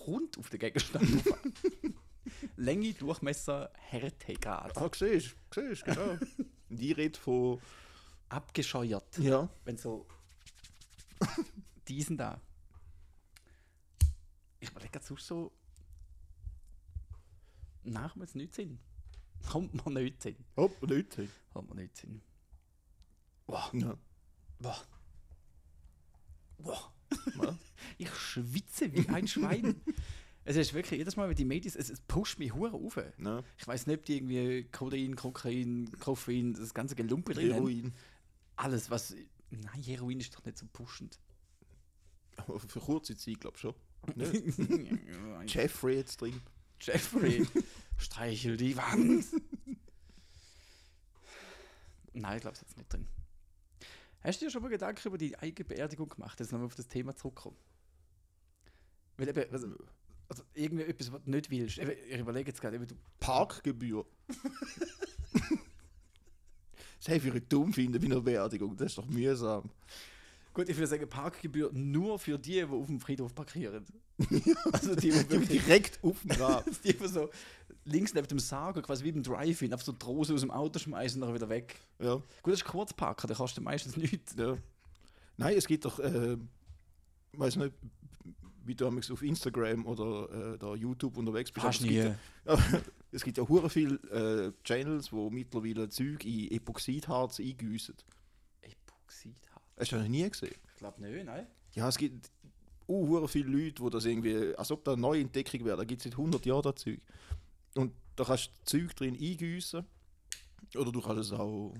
Hund auf den Gegenstand. Länge, Durchmesser, Härtegrad. Ah, siehst du, genau. Und ich rede von, Abgescheuert. ja, Wenn so diesen da. Ich überlege gerade sonst so. Nein, kommt mir jetzt nicht Sinn. Kommt mir nicht Sinn. hopp, Leute. Kommt mir nicht Sinn. Boah, Ja. Boah. Ja. Ich schwitze wie ein Schwein. es ist wirklich jedes Mal, wenn die Medis, es, es pusht mich hure auf. Ja. Ich weiß nicht, ob die irgendwie Kodein, Kokain, Koffein, das ganze Gelumpe drin. Heroin. Alles, was. Nein, Heroin ist doch nicht so pushend. Aber für kurze Zeit, glaube ich schon. Jeffrey jetzt drin. Jeffrey, streichel die Wand. Nein, ich glaube, es ist jetzt nicht drin. Hast du dir schon mal Gedanken über die eigene Beerdigung gemacht? Jetzt nochmal auf das Thema zurückkommen. Weil eben, also, also irgendwie etwas, was du nicht willst. Eben, ich überlege jetzt gerade, eben, du, Parkgebühr. für dumm finden bei einer Beerdigung. Das ist doch mühsam. gut, ich würde sagen, Parkgebühr nur für die, die auf dem Friedhof parkieren. also die, die Die wirklich direkt auf dem Grab. die, die so links neben dem Sarg, quasi wie beim Drive-In, auf so die Rose aus dem Auto schmeißen und dann wieder weg. ja, Gut, das ist Kurzparken, da kostet meistens nichts. ja. Nein, es gibt doch, äh, weiß nicht, wie du auf Instagram oder äh, da YouTube unterwegs bist. es nie. gibt es gibt ja hure viele äh, Channels, wo mittlerweile Zeug in Epoxidharz eingießen. Epoxidharz. Hast du das noch nie gesehen? Ich glaube nicht, nein. Ja, es gibt uh, viele Leute, die das irgendwie, als ob da eine Neuentdeckung wäre, da gibt es seit 100 Jahren das Zeug. Und da kannst du Zeug drin eingießen oder du kannst es auch,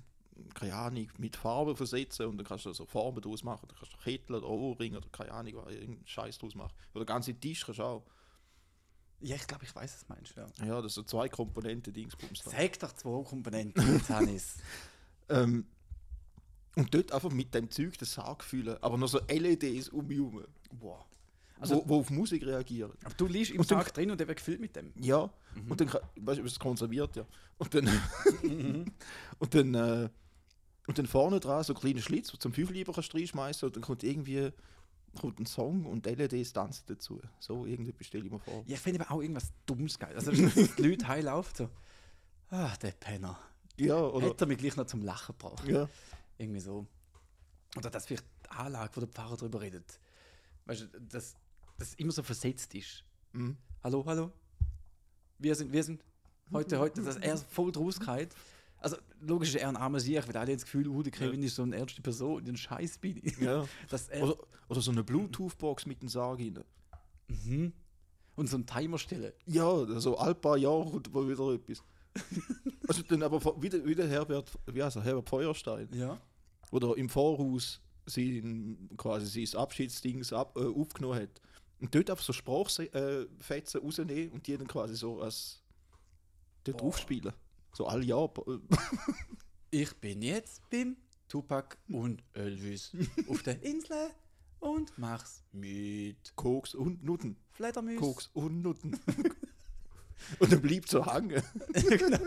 keine Ahnung, mit Farbe versetzen und dann kannst du so Farben draus machen. Dann kannst du Kittel oder Ohrringe oder keine Ahnung, was, irgendeinen Scheiß draus machen. Oder ganze Tisch kannst du auch. Ja, ich glaube, ich weiß, was du meinst. Ja. Ja, das sind so zwei Komponenten Dingsbums. Sag doch zwei Komponenten, ich's. Ähm, und dort einfach mit dem Zeug den Sarg füllen, aber noch so LEDs um mich herum, Boah. also, wo, wo auf Musik reagieren. Aber du liegst im Und dann- Sarg drin und der wird gefüllt mit dem. Ja, und dann, weißt du, es konserviert ja. Und dann, und dann, äh, und dann vorne dran so ein kleiner Schlitz, wo du zum Fünfliber kannst reinschmeißen und dann kommt irgendwie kommt ein Song und LEDs tanzen dazu. So irgendwie stelle ich mir vor. Ja, ich finde aber auch irgendwas Dummes geil. Also, dass die Leute heilaufen so. Ah, der Penner. Ja, oder? Hätte er mich gleich noch zum Lachen gebracht. Ja, Irgendwie so. Oder dass vielleicht die Anlage, wo der Pfarrer drüber redet. Weißt du, dass das immer so versetzt ist. mhm. Hallo, hallo. Wir sind, wir sind. Heute, heute, dass er voll draus geht. Also, logisch ist er ein armer Sieg, weil alle das Gefühl, uh, der Kevin ist so eine ernste Person, den Scheiß bin ich. ja. Er, Oder, oder so eine Bluetooth-Box mit dem Sarg rein. mhm. Und so einen Timer stellen. Ja, so all paar Jahre kommt mal wieder etwas. also dann aber wieder, wieder Herbert, wie heißt er, Herbert Feuerstein. Ja. oder im Voraus sein, quasi sein Abschiedsdings ab, äh, aufgenommen hat. Und dort einfach so Sprachfetzen äh, rausnehmen und die dann quasi so als dort Boah. aufspielen. So alle Jahre. Ich bin jetzt beim Tupac und Elvis auf der Insel und mach's mit Koks und Nutten. Fledermaus. Koks und Nutten. und dann blieb so hängen.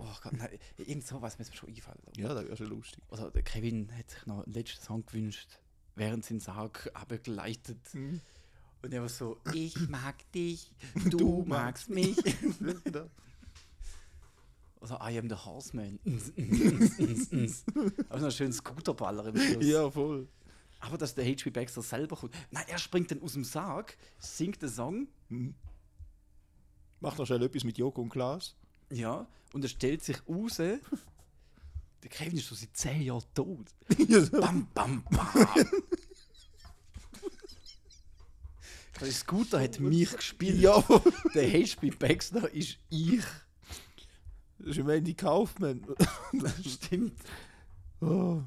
Oh, Gott, nein, irgend sowas müssen wir schon einfallen. Ja, das wäre schon lustig. Der Kevin hat sich noch einen letzten Song gewünscht, während sein Sarg abgleitet. Mhm. Und er war so, ich mag dich, du, magst mich. Oder I am the Horseman. Aber noch schön Scooterballer im Schluss. ja, voll. Aber dass der H.P. Baxter selber kommt. Nein, er springt dann aus dem Sarg, singt den Song, Mhm. Mach noch schnell etwas mit Joko und Klaas. ja, und er stellt sich raus. Der Kevin ist schon seit 10 Jahren tot. Bam, bam, bam. Der Scooter hat mich gespielt. ja. Der H.P. Baxter ist ich. das ist im Andy Kaufmann. Das stimmt. Oh.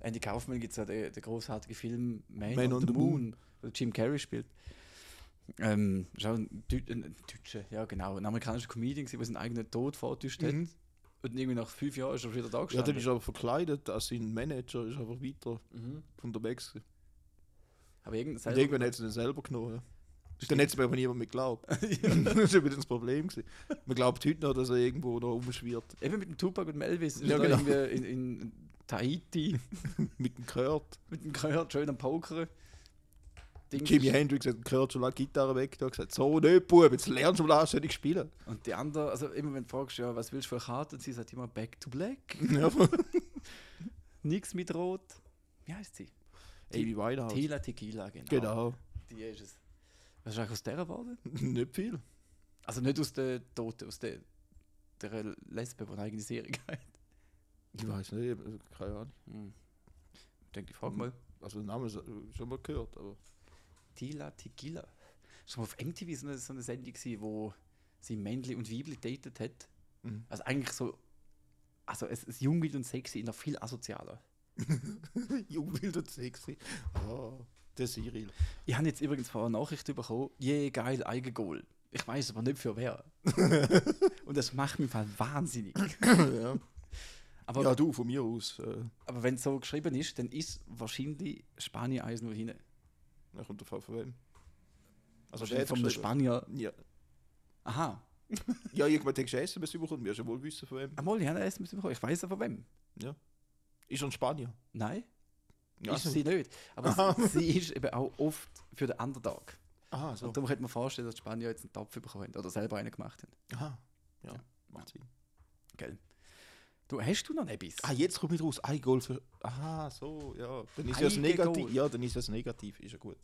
Andy Kaufman gibt es ja den, den großartigen Film Man, Man on, on the Moon, Moon. wo Jim Carrey spielt. Ähm, ist auch ein, Deu ein Deutscher, ja genau, ein amerikanischer Comedian, der seinen eigenen Tod vorgetäuscht hat. Mhm. Und irgendwie nach fünf Jahren ist er wieder da Ja, gestanden. dann ist er aber verkleidet als sein Manager, ist einfach weiter mhm. von der gewesen. Aber irgend selber, irgendwann hat sie ihn selber genommen. Dann hat es mir niemand mehr geglaubt. das war wieder das Problem. Gewesen. Man glaubt heute noch, dass er irgendwo noch rumschwirrt. Eben mit dem Tupac und dem Elvis. Ist Ja, genau. irgendwie in, in Tahiti Mit dem Kurt. mit dem Gehört schön am Pokern. Ding Jimi ist- Hendrix hat den Kurt schon lange Gitarre weg. Da gesagt: So, nicht, Bub, jetzt lernst du mal anständig spielen. Und die andere, also immer wenn du fragst, ja, was willst du für eine Karte, und sie sagt immer Back to Black. ja, Nix mit Rot. Wie heißt sie? Amy Winehouse. Tila Tequila, genau. Genau. Die ist es. Was ist eigentlich aus der geworden? nicht viel. Also nicht aus der Toten, aus der, der Lesbe, die eine eigene Serie hat. Ich weiß nicht, keine Ahnung. Hm. Ich denke, ich frage mal. Also, den Namen schon mal gehört, aber. Tila Tequila. Schon mal auf MTV so eine, so eine Sendung gewesen, wo sie Männli und Weibli datet hat. Mhm. Also eigentlich so, also es ist jung, wild und sexy, noch viel asozialer. Jung, wild und sexy. Ah, der Cyril. Ich habe jetzt übrigens vorher eine Nachricht bekommen, je geil, Eigengoal. Ich weiß aber nicht für wer. und das macht mich Fall wahnsinnig. ja. Aber, ja, du, von mir aus. Äh, aber wenn es so geschrieben ist, dann ist wahrscheinlich Spanien 1-0 hinten. dann kommt der Fall von wem? Also, vom geschrieben. Spanier. Ja, Aha. ja irgendwann denkst du, SMS bekommen, wir schon wohl wissen von wem. Einmal, ich habe eine SMS bekommen. Ich weiß aber von wem. Ist er ein Spanier? Nein, Ja, ist sie nicht. Aber sie, sie ist eben auch oft für den Underdog. Aha, so. Und darum könnte man vorstellen, dass die Spanier jetzt einen Topf bekommen haben oder selber einen gemacht haben. Aha. Ja, Ja. macht Sinn. Gell? Du, hast du noch etwas? Ah, jetzt kommt mit raus. Ein Goal für. Aha, so, ja. Dann ist Ein negativ. Ja, dann ist das negativ. Ist ja gut.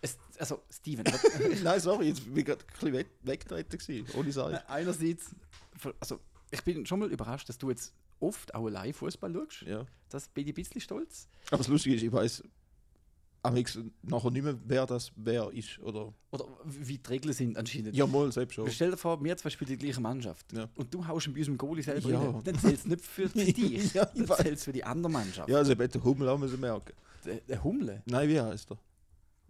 Es, also, Steven, Nein, sorry, jetzt bin ich gerade ein bisschen weg, weggetreten. Ohne Sache. einerseits, also, ich bin schon mal überrascht, dass du jetzt oft auch allein Fußball schaust. Ja. Das bin ich ein bisschen stolz. Aber das Lustige ist, ich weiß am nächsten nachher nicht mehr, wer das wer ist. Oder. Oder wie die Regeln sind anscheinend. Ja, mal, selbst schon. Stell dir vor, wir zwei spielen die gleiche Mannschaft. Ja. Und du haust ihn bei unserem Goalie selber Ja. rein. Dann zählt es nicht für dich. Ja, ich dann zählt es für die andere Mannschaft. Ja, also hätte Hummel auch müssen merken. Der, der Hummel. Nein, wie heißt er?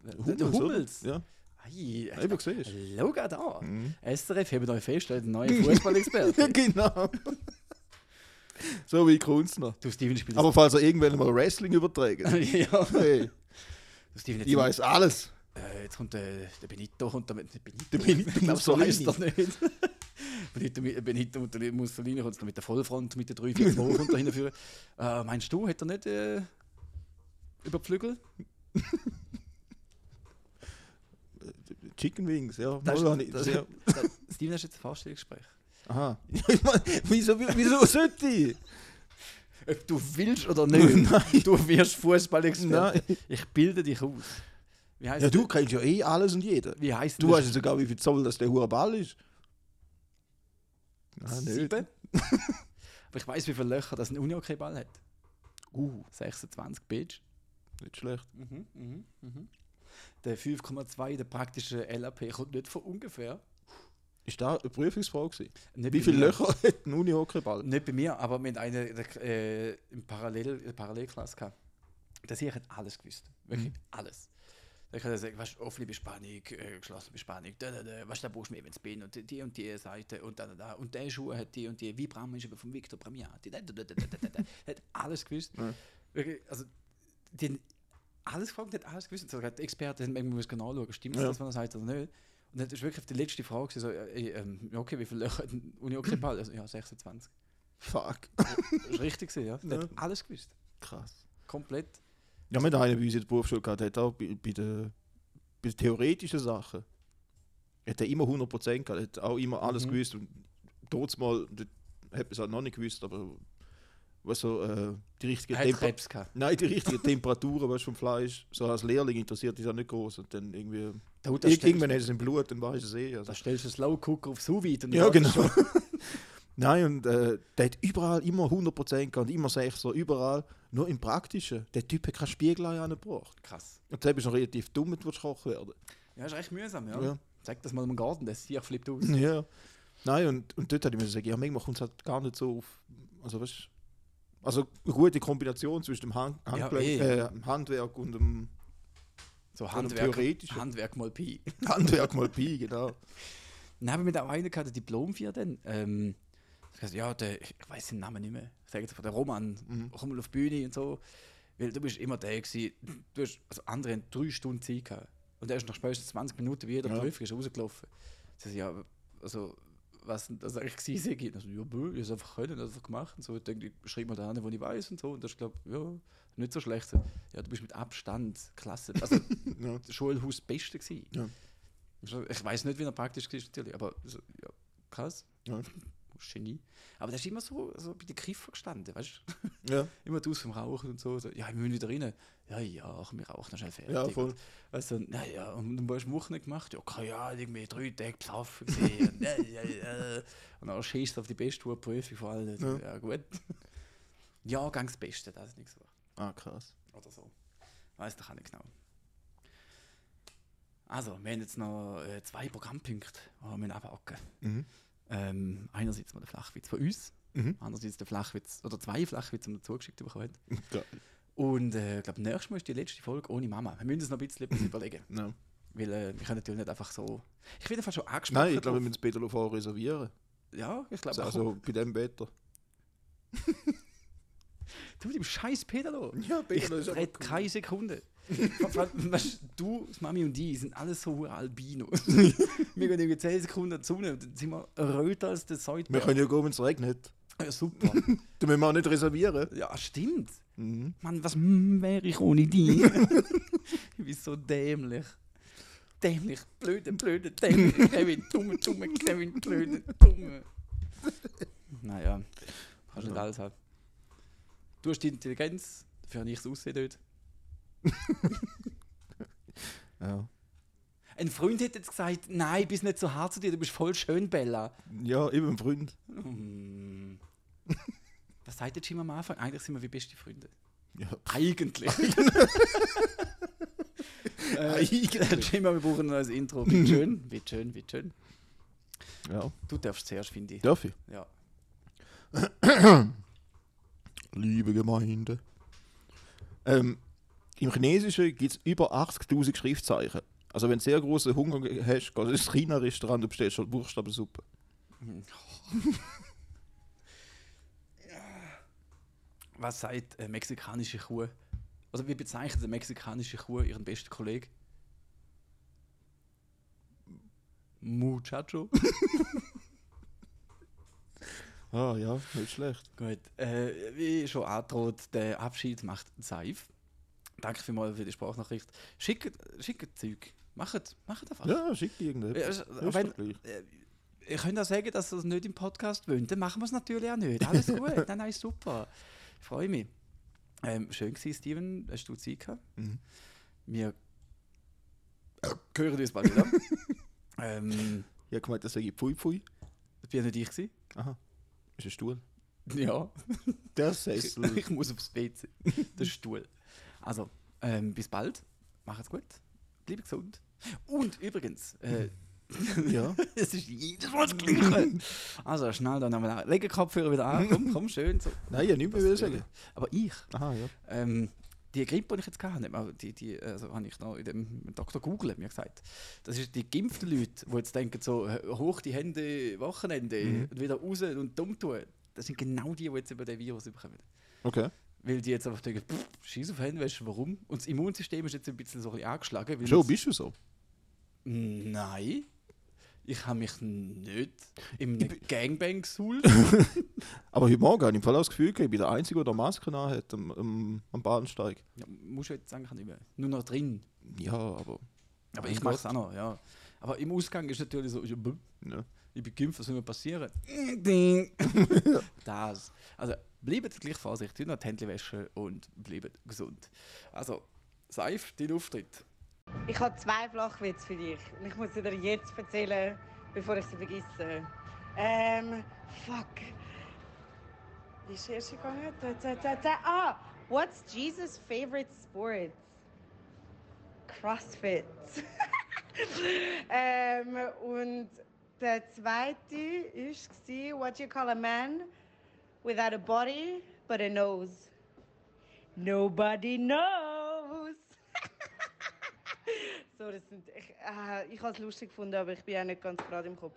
Der, der Hummels. oder? Ja, Ei, Eben gesehen. Schau da. Mhm. SRF, haben euch fest, der neue Fußballexperte. Ja, genau. so wie Kunstner. du, Steven, spielst Aber falls er irgendwann mal Wrestling überträgt. ja. Hey, Du, Steven, ich weiß alles. Äh, jetzt kommt der, der Benito. Kommt der, der Benito. Der Benito ich glaube, so heißt er nicht. Benito, Benito Mussolini- kommt mit der Vollfront, mit der 342 kommt er hinführen. Äh, meinst du, hat er nicht äh, über die Flügel? Chicken Wings, ja. Das, das, ja. das, Steven, hast jetzt ein Vorstellungsgespräch. Aha. Wieso, wieso sollte ich? Ob du willst oder nicht, Nein. du wirst Fußballexperte. Nein. Ich bilde dich aus. Wie heißt Ja, du kennst ja eh alles und jeden. Wie heißt Du weißt ja sogar, wie viel Zoll das der hure Ball ist. Ah, nicht. Aber ich weiß, wie viele Löcher das ein Unihockey-Ball hat. Uh, 26 Bitch. nicht schlecht. Mhm, mhm, mhm. Der 5,2, der praktische LAP, kommt nicht von ungefähr. Ist da eine Prüfungsfrage gewesen? Nicht Wie viele mir. Löcher hat ein Uni-Hockeyball? Nicht bei mir, aber mit einer äh, im Parallel, in Parallelklasse gehabt. Der Sieg hat alles gewusst. Wirklich alles. Der kann sagen, weißt du, offene Bespannung, äh, geschlossene Bespannung, da, da, da, du, da brauchst du mehr, wenn es bin und die, und die Seite und da, da, da. Und der Schuh hat die und die, wie Bram ist aber vom Victor Bramiati, da, da, da, da, da, da, da. Hat alles gewusst. Ja. Wirklich, also, die alles gefragt, hat alles gewusst. Sogar die Experten haben irgendwie müssen nachschauen, stimmt Ja. das, was er sagt oder nicht. Und dann ist wirklich auf die letzte Frage so, äh, ähm, ja, okay, wie viele Löcher hat ein Uni-Hockey-Ball? Also, ja, 26. Fuck. Das war richtig, gewesen, ja. Der Ja. hat alles gewusst. Krass. Komplett. Ja, wir haben einen bei uns in der Berufsschule gehabt, der hat auch bei, bei, den, bei den theoretischen Sachen hat er immer 100% gehabt, hat auch immer alles Mhm. gewusst. Und trotz mal, dort hat man es halt noch nicht gewusst, aber was so, äh, die richtige Er hat Temper Krebs gehabt. Nein, die richtige Temperaturen weißt, vom Fleisch, so als Lehrling interessiert dich das nicht groß. Und dann irgendwie, Stellst, irgendwann hast du es im Blut, dann weißt du es eh. Also. da stellst du einen Slow Cooker auf vide und Ja, genau. Nein, und äh, der hat überall immer 100% gehabt, immer Sechser, überall. Nur im Praktischen. Der Typ hat keinen Spiegel angebracht. Krass. Und deshalb bist du noch relativ dumm, wenn du kochen werden. Ja, ist echt mühsam, ja. Ja. Sag das mal im Garten, das Tier flippt aus. Ja. Nein, und, und dort hätte ich mir sagen, ja, manchmal kommt es halt gar nicht so auf. Also, weißt also eine gute Kombination zwischen dem Hand, Ja, eh. äh, dem Handwerk und dem So Handwerk. Handwerk mal Pi. Handwerk mal Pi, genau. Dann haben wir da auch einen gehabt, der Diplom für dann. Ähm, ja, der, ich weiß den Namen nicht mehr. Ich sage jetzt von der Roman, Mhm. komm mal auf die Bühne und so. Weil du bist immer der gewesen, du hast, also andere drei Stunden Zeit gehabt. Und er ist nach spätestens 20 Minuten wie jeder Ja. Prüfung ist rausgelaufen. Das heißt, ja, also, was das eigentlich gewesen sei? Also, ja, bö, ich habe es einfach können, einfach gemacht. Und so, ich denke, ich schreibe mal da hin, wo ich weiß und so. Und das ist, glaube ja, nicht so schlecht. Ja, du bist mit Abstand klasse. Also, Ja. Schulhaus Beste gewesen. Ja. Ich weiß nicht, wie er praktisch war, natürlich, aber so, ja, krass. Ja. Genie. Aber der ist immer so, so bei den Kiffer gestanden, weißt du? Ja. Immer aus vom Rauchen und so, so. Ja, wir müssen wieder rein. Ja, ja, wir rauchen dann schnell fertig. Ja, voll. Weißt du, na ja, und dann hast du Wochen nicht gemacht. Ja, keine Ahnung, irgendwie drei Tage besoffen gesehen. ja, ja, ja. Und dann schießt du auf die beste Prüfung vor allem. Ja. Ja. ja, gut. Ja, ganz das Beste, das ist nichts so. Ah, krass. Oder so. Weiß doch auch nicht genau. Also, wir haben jetzt noch äh, zwei Programmpunkte, die wir abhaken Mhm. Ähm, Einerseits mal der Flachwitz von uns, Mhm. andererseits der Flachwitz, oder zwei Flachwitze, die wir zugeschickt bekommen haben. Geil. Und äh, ich glaube, nächstes Mal ist die letzte Folge ohne Mama. Wir müssen uns noch ein bisschen etwas überlegen. Ja. Weil äh, wir können natürlich nicht einfach so. Ich bin einfach schon angesprochen. Nein, ich glaube, wir müssen das Pedalo vorher reservieren. Ja, ich glaube Also, auch. also bei dem Wetter. Du mit dem scheiß Pedalo. Ja, Ich rede keine Sekunde. Du, Mami und die sind alles so Albinos. wir gehen irgendwie 10 Sekunden in die Sonne und dann sind wir röter als der Wir Säutberg. können ja gehen, wenn es regnet. Ja, super. Da müssen wir auch nicht reservieren. ja, stimmt. Mhm. Mann, was mm, wäre ich ohne die? ich bin so dämlich. Dämlich, blöde, blöde, dämlich. Kevin, dumme, dumme, Kevin, blöde, dumme. Naja, kannst nicht Ja. alles haben. Du hast die Intelligenz, ich das Aussehen dort. Ja. Ein Freund hätte jetzt gesagt, nein, bist nicht so hart zu dir, du bist voll schön, Bella. ja, eben ein Freund. Hm. Was sagt der Jim am Anfang? Eigentlich sind wir wie beste Freunde. Ja. Eigentlich. äh. Jim, wir brauchen ein neues Intro. Bitte schön, bitte schön, bitte schön. ja. Du darfst zuerst, finde ich. Darf ich? Ja. Liebe Gemeinde. Ähm, Im Chinesischen gibt es über 80.000 Schriftzeichen. Also wenn du sehr großen Hunger hast, gehst du ins China-Restaurant und bestellst halt Buchstabensuppe. Was sagt eine mexikanische Kuh? Oder wie bezeichnet eine mexikanische Kuh ihren besten Kollegen? Muchacho. Ah ja, nicht schlecht. Gut. Äh, wie schon angedroht, der Abschied macht Seif. Danke vielmals für die Sprachnachricht. Schickt, schickt Zeug. Macht, macht einfach. Ja, schick dir irgendetwas. Ja, Ja, es- ist wenn- doch gleich. Äh, Ihr könnt auch sagen, dass ihr das nicht im Podcast wollt. Dann machen wir es natürlich auch nicht. Alles gut. nein, nein, super. Ich freue mich. Ähm, schön war Steven. Hast du Zeit gehabt? Mhm. Wir hören uns bald wieder. ähm, Ich habe gemeint, das sage ich Pfui Pfui. das ja nicht ich. Gewesen. Aha. Ist ein Stuhl. Ja. Der Ich, Sessel. ich muss aufs WC. Der Stuhl. Also, ähm, bis bald. Macht's gut. Bleibt gesund. Und übrigens, äh, ja. es ist jedes Mal das Gleiche. Also, schnell dann nochmal an. Leg den Kopfhörer wieder an. Komm, komm, schön. So. Nein, habe nicht mehr will sagen. Aber ich, Aha, ja. ähm, die Grippe, die ich jetzt hatte, die, die, also habe ich noch in dem Dr. Google mir gesagt, das ist die geimpften Leute, die jetzt denken, so äh, hoch die Hände, Wochenende Mhm. und wieder raus und dumm tun. Das sind genau die, die jetzt über den Virus bekommen. Okay. Weil die jetzt einfach denken, scheiß auf du warum? Und das Immunsystem ist jetzt ein bisschen so ein bisschen angeschlagen. Jetzt- bist du so? Nein. Ich habe mich nicht im Gangbang gesuhlt. Aber heute Morgen habe ich im Fall das Gefühl, ich bin der Einzige, der Maske hat am, am, am Bahnsteig. ja, musst du jetzt eigentlich nicht mehr. Nur noch drin. Ja, aber. Aber ich mache es auch noch, ja. Aber im Ausgang ist natürlich so, Ja. ich bin geimpft, was soll mir passieren? Ding. das. Also bleibt gleich vorsichtig, noch die Hände waschen und bleibt gesund. Also, Seif, dein Auftritt. Ich habe zwei Flachwitze für dich. Und ich muss sie dir jetzt erzählen, bevor ich sie vergesse. Ähm, fuck. Wie ist die erste gegangen? Da, da, da, da. Ah, what's Jesus' favorite sport? CrossFit. ähm, und der zweite war, what you call a man without a body but a nose? Nobody knows. So, das sind, ich, äh, ich habe es lustig gefunden, aber ich bin auch nicht ganz gerade im Kopf.